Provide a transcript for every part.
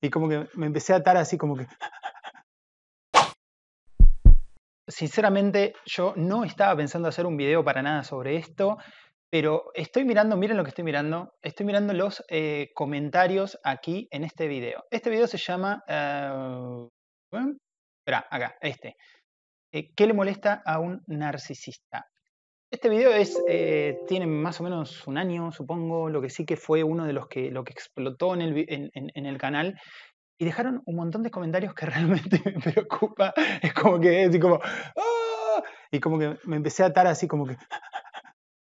y como que me empecé a atar así como que... Sinceramente, yo no estaba pensando hacer un video para nada sobre esto, pero estoy mirando, miren lo que estoy mirando, estoy mirando los eh, comentarios aquí en este video. Este video se llama... Uh, espera, acá, este. ¿Qué le molesta a un narcisista? Este video es, eh, tiene más o menos un año, supongo, lo que sí que fue uno de los que, lo que explotó en el, en, el canal. Y dejaron un montón de comentarios que realmente me preocupa. Es como que, así como, ¡ah! y como que me empecé a atar así como que,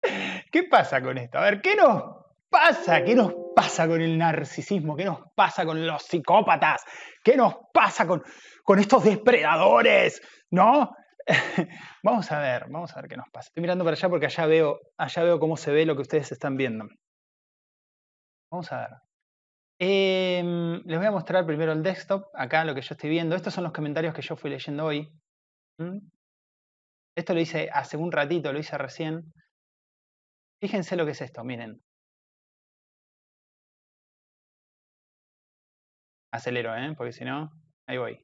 ¿qué pasa con esto? A ver, ¿qué nos pasa? ¿Qué nos pasa con el narcisismo? ¿Qué nos pasa con los psicópatas? ¿Qué nos pasa con, con estos depredadores? ¿No? vamos a ver, vamos a ver qué nos pasa. Estoy mirando para allá porque allá veo, allá veo cómo se ve lo que ustedes están viendo. Vamos a ver. Em, les voy a mostrar primero el desktop, acá lo que yo estoy viendo. Estos son los comentarios que yo fui leyendo hoy. ¿Mm? Esto lo hice hace un ratito, lo hice recién. Fíjense lo que es esto, miren. Acelero, ¿eh? porque si no, ahí voy.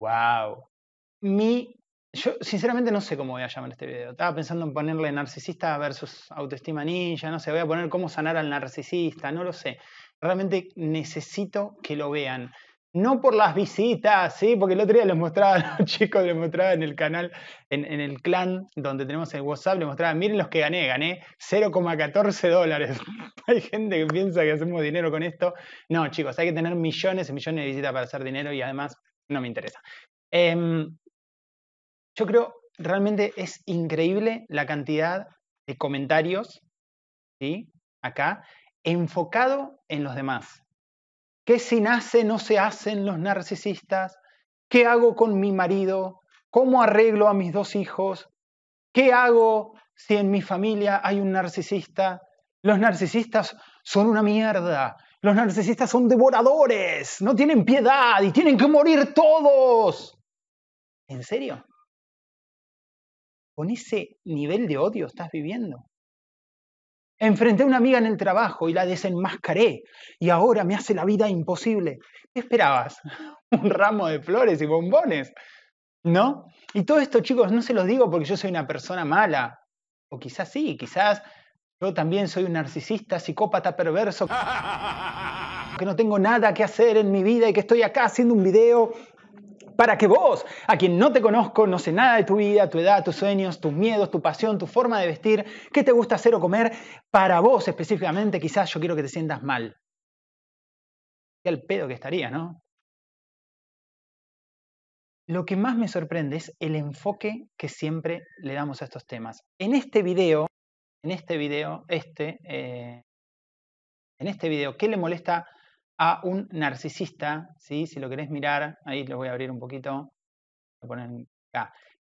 Wow. Mi, yo sinceramente no sé cómo voy a llamar este video. Estaba pensando en ponerle narcisista versus autoestima ninja, no sé, voy a poner cómo sanar al narcisista, no lo sé. Realmente necesito que lo vean. No por las visitas, ¿sí? Porque el otro día les mostraba a los chicos, les mostraba en el canal, en, el clan donde tenemos el WhatsApp, les mostraba, miren los que gané, gané 0,14 dólares. hay gente que piensa que hacemos dinero con esto. No, chicos, hay que tener millones y millones de visitas para hacer dinero y además no me interesa. Em, yo creo, realmente es increíble la cantidad de comentarios, ¿sí? Acá, enfocado en los demás. ¿Qué si nace no se hacen los narcisistas? ¿Qué hago con mi marido? ¿Cómo arreglo a mis dos hijos? ¿Qué hago si en mi familia hay un narcisista? Los narcisistas son una mierda. Los narcisistas son devoradores. No tienen piedad y tienen que morir todos. ¿En serio? ¿Con ese nivel de odio estás viviendo? Enfrenté a una amiga en el trabajo y la desenmascaré y ahora me hace la vida imposible. ¿Qué esperabas? Un ramo de flores y bombones. ¿No? Y todo esto, chicos, no se los digo porque yo soy una persona mala. O quizás sí, quizás yo también soy un narcisista, psicópata, perverso, que no tengo nada que hacer en mi vida y que estoy acá haciendo un video para que vos, a quien no te conozco, no sé nada de tu vida, tu edad, tus sueños, tus miedos, tu pasión, tu forma de vestir, qué te gusta hacer o comer, para vos específicamente, quizás yo quiero que te sientas mal. Qué al pedo que estaría, ¿no? Lo que más me sorprende es el enfoque que siempre le damos a estos temas. En este video, en este video, este, eh, en este video, ¿qué le molesta a un narcisista, ¿sí? si lo querés mirar, ahí lo voy a abrir un poquito,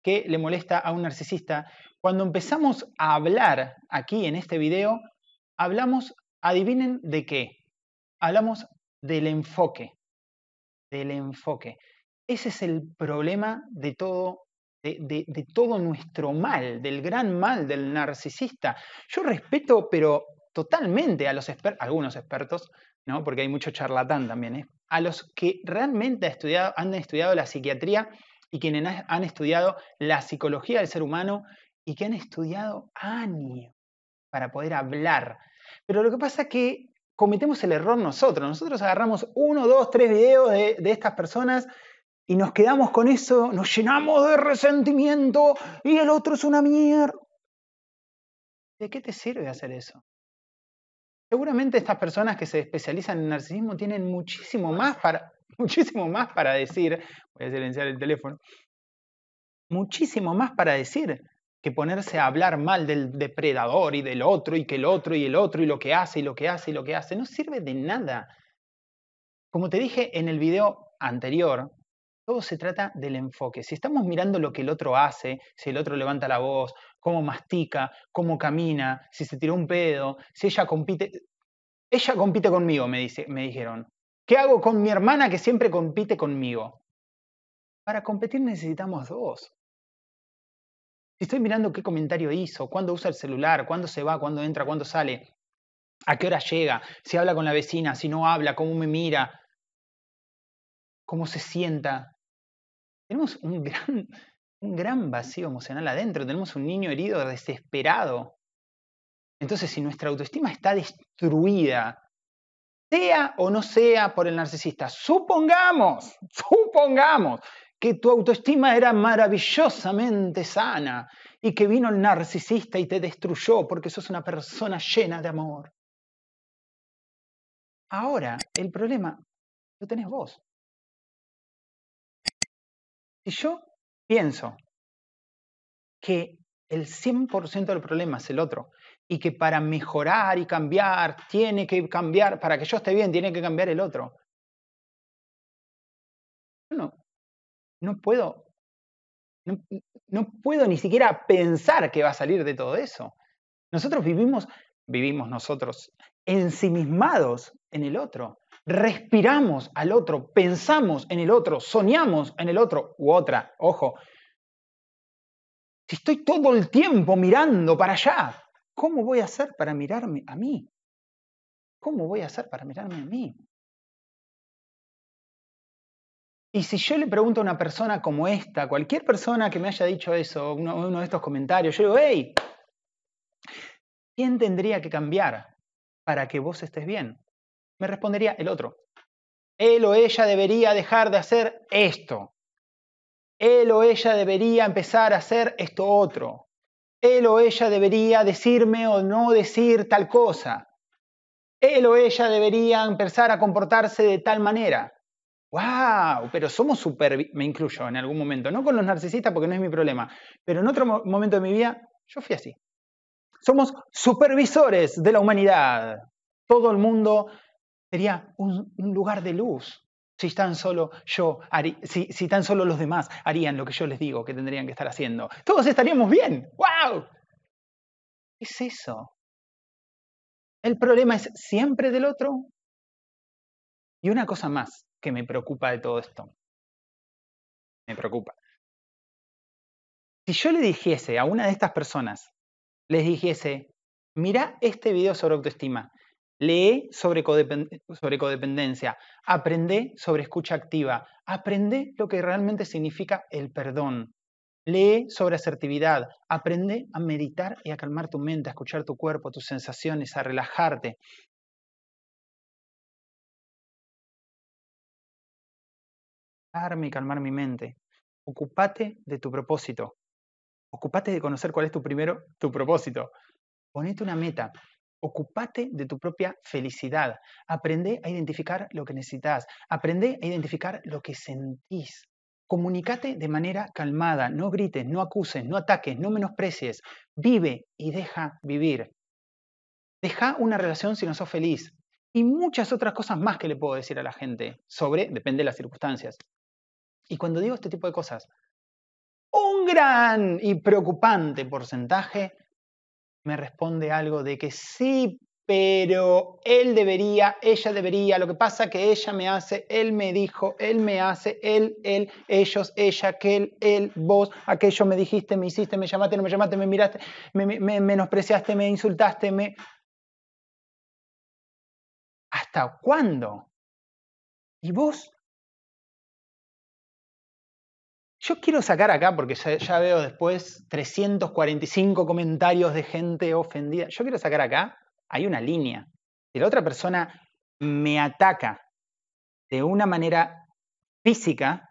¿qué le molesta a un narcisista? Cuando empezamos a hablar aquí en este video, hablamos, adivinen de qué, hablamos del enfoque, del enfoque. Ese es el problema de todo de, todo nuestro mal, del gran mal del narcisista. Yo respeto, pero totalmente a los algunos expertos, ¿no? porque hay mucho charlatán también, ¿eh? a los que realmente estudiado, han estudiado la psiquiatría y quienes han estudiado la psicología del ser humano y que han estudiado años para poder hablar. Pero lo que pasa es que cometemos el error nosotros. Nosotros agarramos uno, dos, tres videos de, de estas personas y nos quedamos con eso, nos llenamos de resentimiento y el otro es una mierda. ¿De qué te sirve hacer eso? Seguramente estas personas que se especializan en narcisismo tienen muchísimo más para, muchísimo más para decir, voy a silenciar el teléfono, muchísimo más para decir que ponerse a hablar mal del depredador y del otro y que el otro y el otro y lo que hace y lo que hace y lo que hace. No sirve de nada. Como te dije en el video anterior, todo se trata del enfoque. Si estamos mirando lo que el otro hace, si el otro levanta la voz cómo mastica, cómo camina, si se tiró un pedo, si ella compite. Ella compite conmigo, me, dice, me dijeron. ¿Qué hago con mi hermana que siempre compite conmigo? Para competir necesitamos dos. Si estoy mirando qué comentario hizo, cuándo usa el celular, cuándo se va, cuándo entra, cuándo sale, a qué hora llega, si habla con la vecina, si no habla, cómo me mira, cómo se sienta. Tenemos un gran, un gran vacío emocional adentro, tenemos un niño herido, desesperado. Entonces, si nuestra autoestima está destruida, sea o no sea por el narcisista, supongamos, supongamos que tu autoestima era maravillosamente sana y que vino el narcisista y te destruyó porque sos una persona llena de amor. Ahora, el problema lo tenés vos. Si yo pienso que el 100% del problema es el otro y que para mejorar y cambiar tiene que cambiar, para que yo esté bien, tiene que cambiar el otro. No, no puedo, no, no puedo ni siquiera pensar que va a salir de todo eso. Nosotros vivimos, vivimos nosotros ensimismados en el otro. Respiramos al otro, pensamos en el otro, soñamos en el otro u otra. Ojo, si estoy todo el tiempo mirando para allá, ¿cómo voy a hacer para mirarme a mí? ¿Cómo voy a hacer para mirarme a mí? Y si yo le pregunto a una persona como esta, cualquier persona que me haya dicho eso, uno, uno de estos comentarios, yo digo, hey, ¿quién tendría que cambiar para que vos estés bien? Me respondería el otro. Él o ella debería dejar de hacer esto. Él o ella debería empezar a hacer esto otro. Él o ella debería decirme o no decir tal cosa. Él o ella debería empezar a comportarse de tal manera. ¡Wow! Pero somos super, me incluyo en algún momento, no con los narcisistas porque no es mi problema, pero en otro momento de mi vida yo fui así. Somos supervisores de la humanidad. Todo el mundo sería un, lugar de luz. Si tan solo yo, si, tan solo los demás harían lo que yo les digo que tendrían que estar haciendo, todos estaríamos bien. ¡Wow! ¿Qué es eso? El problema es siempre del otro. Y una cosa más que me preocupa de todo esto. Me preocupa. Si yo le dijese a una de estas personas les dijese, mira este video sobre autoestima, lee sobre, codependencia, aprende sobre escucha activa, aprende lo que realmente significa el perdón, lee sobre asertividad, aprende a meditar y a calmar tu mente, a escuchar tu cuerpo, tus sensaciones, a relajarte. y calmar mi mente. Ocupate de tu propósito. Ocupate de conocer cuál es tu primero, tu propósito. Ponete una meta. Ocupate de tu propia felicidad. Aprende a identificar lo que necesitas. Aprende a identificar lo que sentís. Comunicate de manera calmada. No grites, no acuses, no ataques, no menosprecies. Vive y deja vivir. Deja una relación si no sos feliz. Y muchas otras cosas más que le puedo decir a la gente sobre, depende de las circunstancias. Y cuando digo este tipo de cosas, un gran y preocupante porcentaje me responde algo de que sí, pero él debería, ella debería, lo que pasa que ella me hace, él me dijo, él me hace, él, él, ellos, ella, aquel, él, vos, aquello me dijiste, me hiciste, me llamaste, no me llamaste, me miraste, me, me menospreciaste, me insultaste, me... ¿Hasta cuándo? ¿Y vos Yo quiero sacar acá, porque ya, veo después 345 comentarios de gente ofendida. Yo quiero sacar acá, hay una línea. Si la otra persona me ataca de una manera física,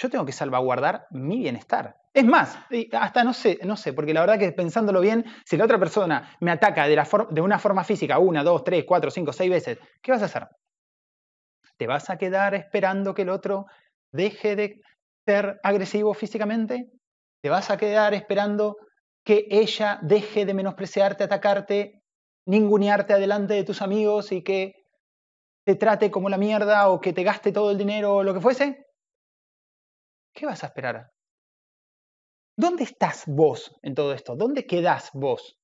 yo tengo que salvaguardar mi bienestar. Es más, hasta no sé, no sé, porque la verdad que pensándolo bien, si la otra persona me ataca de, de una forma física una, dos, tres, cuatro, cinco, seis veces, ¿qué vas a hacer? ¿Te vas a quedar esperando que el otro deje de ser agresivo físicamente? ¿Te vas a quedar esperando que ella deje de menospreciarte, atacarte, ningunearte adelante de tus amigos y que te trate como la mierda o que te gaste todo el dinero o lo que fuese? ¿Qué vas a esperar? ¿Dónde estás vos en todo esto? ¿Dónde quedás vos?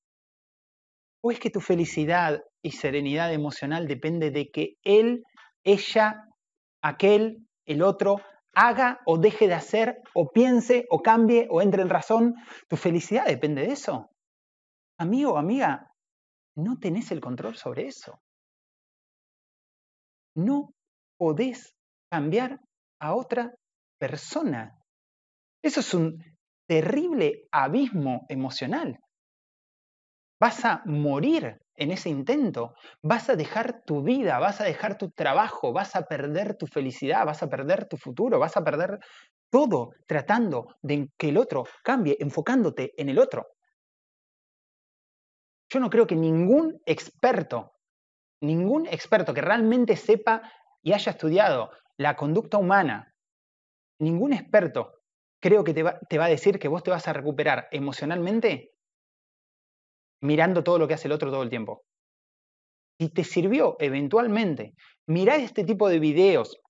¿O es que tu felicidad y serenidad emocional depende de que él, ella, aquel el otro haga o deje de hacer, o piense, o cambie, o entre en razón. Tu felicidad depende de eso. Amigo o amiga, no tenés el control sobre eso. No podés cambiar a otra persona. Eso es un terrible abismo emocional. Vas a morir en ese intento, vas a dejar tu vida, vas a dejar tu trabajo, vas a perder tu felicidad, vas a perder tu futuro, vas a perder todo tratando de que el otro cambie, enfocándote en el otro. Yo no creo que ningún experto, ningún experto que realmente sepa y haya estudiado la conducta humana, ningún experto creo que te va, a decir que vos te vas a recuperar emocionalmente mirando todo lo que hace el otro todo el tiempo. Si te sirvió eventualmente mirar este tipo de videos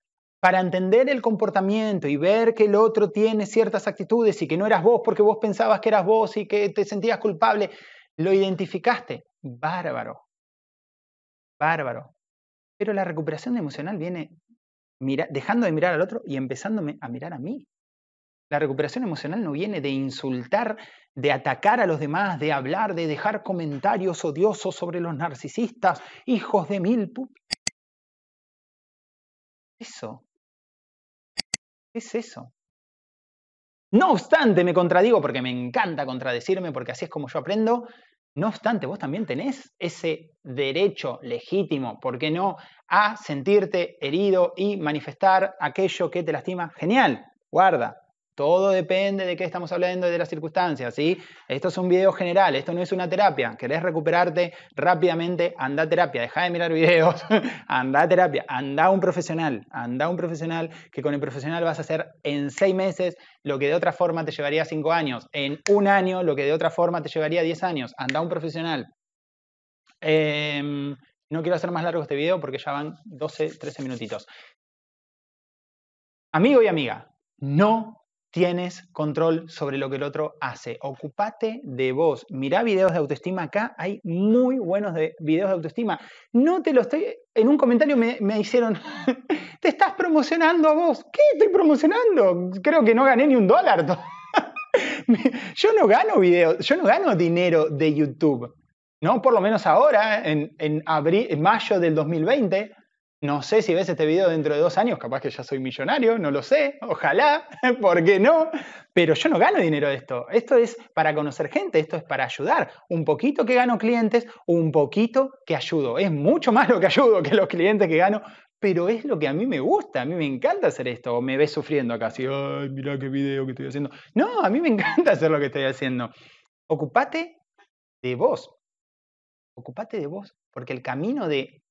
para entender el comportamiento y ver que el otro tiene ciertas actitudes y que no eras vos porque vos pensabas que eras vos y que te sentías culpable, lo identificaste, bárbaro, bárbaro. Pero la recuperación emocional viene dejando de mirar al otro y empezándome a mirar a mí. La recuperación emocional no viene de insultar, de atacar a los demás, de hablar, de dejar comentarios odiosos sobre los narcisistas, hijos de mil. Eso. es eso? No obstante, me contradigo porque me encanta contradecirme, porque así es como yo aprendo. No obstante, vos también tenés ese derecho legítimo, ¿por qué no?, a sentirte herido y manifestar aquello que te lastima. Genial, guarda, todo depende de qué estamos hablando y de las circunstancias, ¿sí? Esto es un video general, esto no es una terapia. ¿Querés recuperarte rápidamente? Anda a terapia, deja de mirar videos, anda a terapia, anda un profesional, anda un profesional que con el profesional vas a hacer en seis meses lo que de otra forma te llevaría cinco años, en un año lo que de otra forma te llevaría diez años. Anda un profesional. Em, no quiero hacer más largo este video porque ya van 12, 13 minutitos. Amigo y amiga, no tienes control sobre lo que el otro hace. Ocupate de vos. Mirá videos de autoestima acá, hay muy buenos de videos de autoestima. No te lo estoy, en un comentario me, me hicieron, te estás promocionando a vos. ¿Qué estoy promocionando? Creo que no gané ni un dólar. yo no gano videos, yo no gano dinero de YouTube. ¿no? Por lo menos ahora, en, en, abril, en mayo del 2020, no sé si ves este video dentro de dos años, capaz que ya soy millonario, no lo sé, ojalá, ¿por qué no? Pero yo no gano dinero de esto. Esto es para conocer gente, esto es para ayudar. Un poquito que gano clientes, un poquito que ayudo. Es mucho más lo que ayudo que los clientes que gano, pero es lo que a mí me gusta, a mí me encanta hacer esto. O me ves sufriendo acá, así, ay, mira qué video que estoy haciendo. No, a mí me encanta hacer lo que estoy haciendo. Ocupate de vos. Ocupate de vos, porque el camino de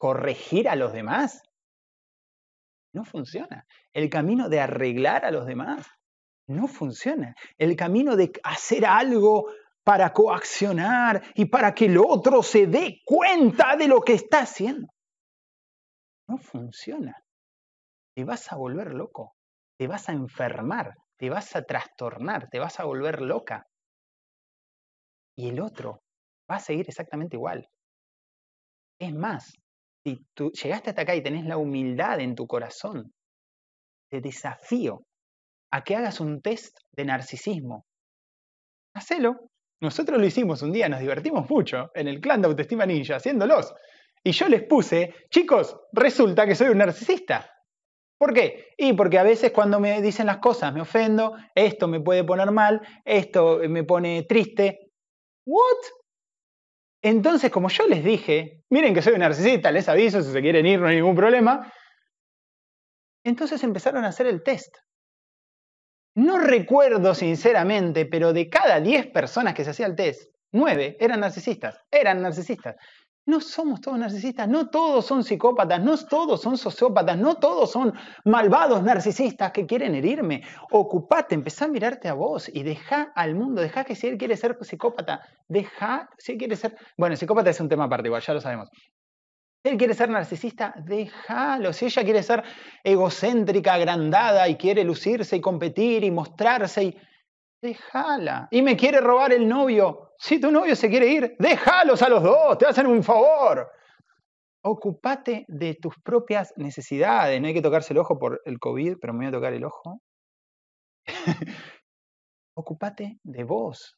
corregir a los demás. No funciona. El camino de arreglar a los demás no funciona. El camino de hacer algo para coaccionar y para que el otro se dé cuenta de lo que está haciendo. No funciona. Te vas a volver loco, te vas a enfermar, te vas a trastornar, te vas a volver loca. Y el otro va a seguir exactamente igual. Es más, si tú llegaste hasta acá y tenés la humildad en tu corazón, te desafío a que hagas un test de narcisismo. Hacelo. Nosotros lo hicimos un día, nos divertimos mucho en el clan de Autoestima Ninja haciéndolos. Y yo les puse, chicos, resulta que soy un narcisista. ¿Por qué? Y porque a veces cuando me dicen las cosas me ofendo, esto me puede poner mal, esto me pone triste. ¿What? Entonces, como yo les dije, miren que soy un narcisista, les aviso si se quieren ir, no hay ningún problema. Entonces empezaron a hacer el test. No recuerdo sinceramente, pero de cada 10 personas que se hacía el test, 9 eran narcisistas, eran narcisistas. No somos todos narcisistas, no todos son psicópatas, no todos son sociópatas, no todos son malvados narcisistas que quieren herirme. Ocupate, empezá a mirarte a vos y deja al mundo, deja que si él quiere ser psicópata, deja, si él quiere ser... Bueno, psicópata es un tema aparte, igual, ya lo sabemos. Si él quiere ser narcisista, déjalo. Si ella quiere ser egocéntrica, agrandada y quiere lucirse y competir y mostrarse y déjala. Y me quiere robar el novio. Si tu novio se quiere ir, déjalos a los dos, te hacen un favor. ocupate de tus propias necesidades. No hay que tocarse el ojo por el COVID, pero me voy a tocar el ojo. ocupate de vos.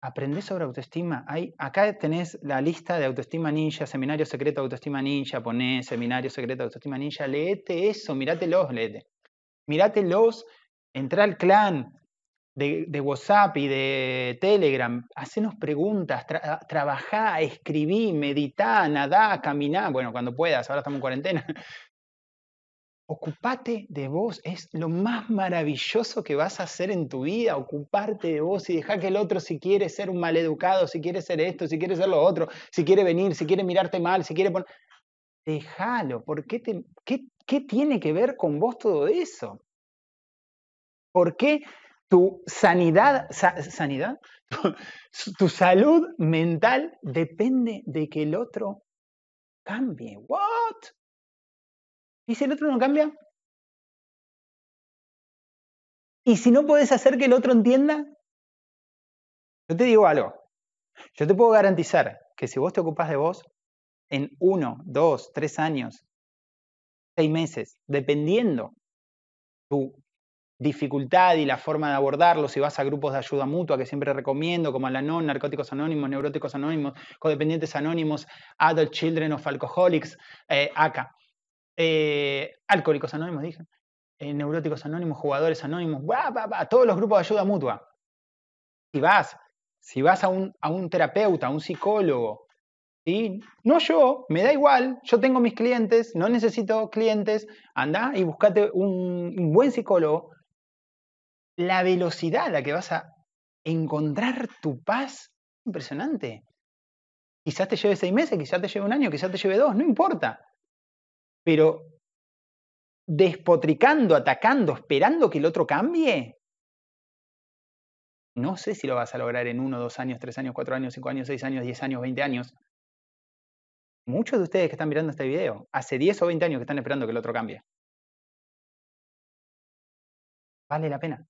Aprendé sobre autoestima. Hay, acá tenés la lista de autoestima ninja, seminario secreto autoestima ninja, ponés seminario secreto autoestima ninja, leete eso, mirátelos, leete. Mirátelos, entra al clan, de, WhatsApp y de Telegram, hacenos preguntas, trabajá, escribí, meditá, nadá, caminá, bueno, cuando puedas, ahora estamos en cuarentena. Ocupate de vos, es lo más maravilloso que vas a hacer en tu vida, ocuparte de vos y dejar que el otro si quiere ser un maleducado, si quiere ser esto, si quiere ser lo otro, si quiere venir, si quiere mirarte mal, si quiere poner... Déjalo, ¿por qué, qué, qué tiene que ver con vos todo eso? ¿Por qué tu sanidad, sanidad, tu, salud mental depende de que el otro cambie. ¿What? ¿Y si el otro no cambia? ¿Y si no puedes hacer que el otro entienda? Yo te digo algo. Yo te puedo garantizar que si vos te ocupas de vos, en uno, dos, tres años, seis meses, dependiendo tu dificultad y la forma de abordarlo, si vas a grupos de ayuda mutua que siempre recomiendo, como Alanon, Narcóticos Anónimos, Neuróticos Anónimos, Codependientes Anónimos, Adult Children of Alcoholics, eh, eh, Alcohólicos Anónimos, dije, eh, Neuróticos Anónimos, Jugadores Anónimos, todos los grupos de ayuda mutua. Si vas, si vas a un, a un terapeuta, a un psicólogo, ¿sí? no yo, me da igual, yo tengo mis clientes, no necesito clientes, anda y buscate un, un buen psicólogo la velocidad a la que vas a encontrar tu paz impresionante. Quizás te lleve seis meses, quizás te lleve un año, quizás te lleve dos, no importa. Pero despotricando, atacando, esperando que el otro cambie, no sé si lo vas a lograr en uno, dos años, tres años, cuatro años, cinco años, seis años, diez años, veinte años. Muchos de ustedes que están mirando este video, hace diez o veinte años que están esperando que el otro cambie. Vale la pena.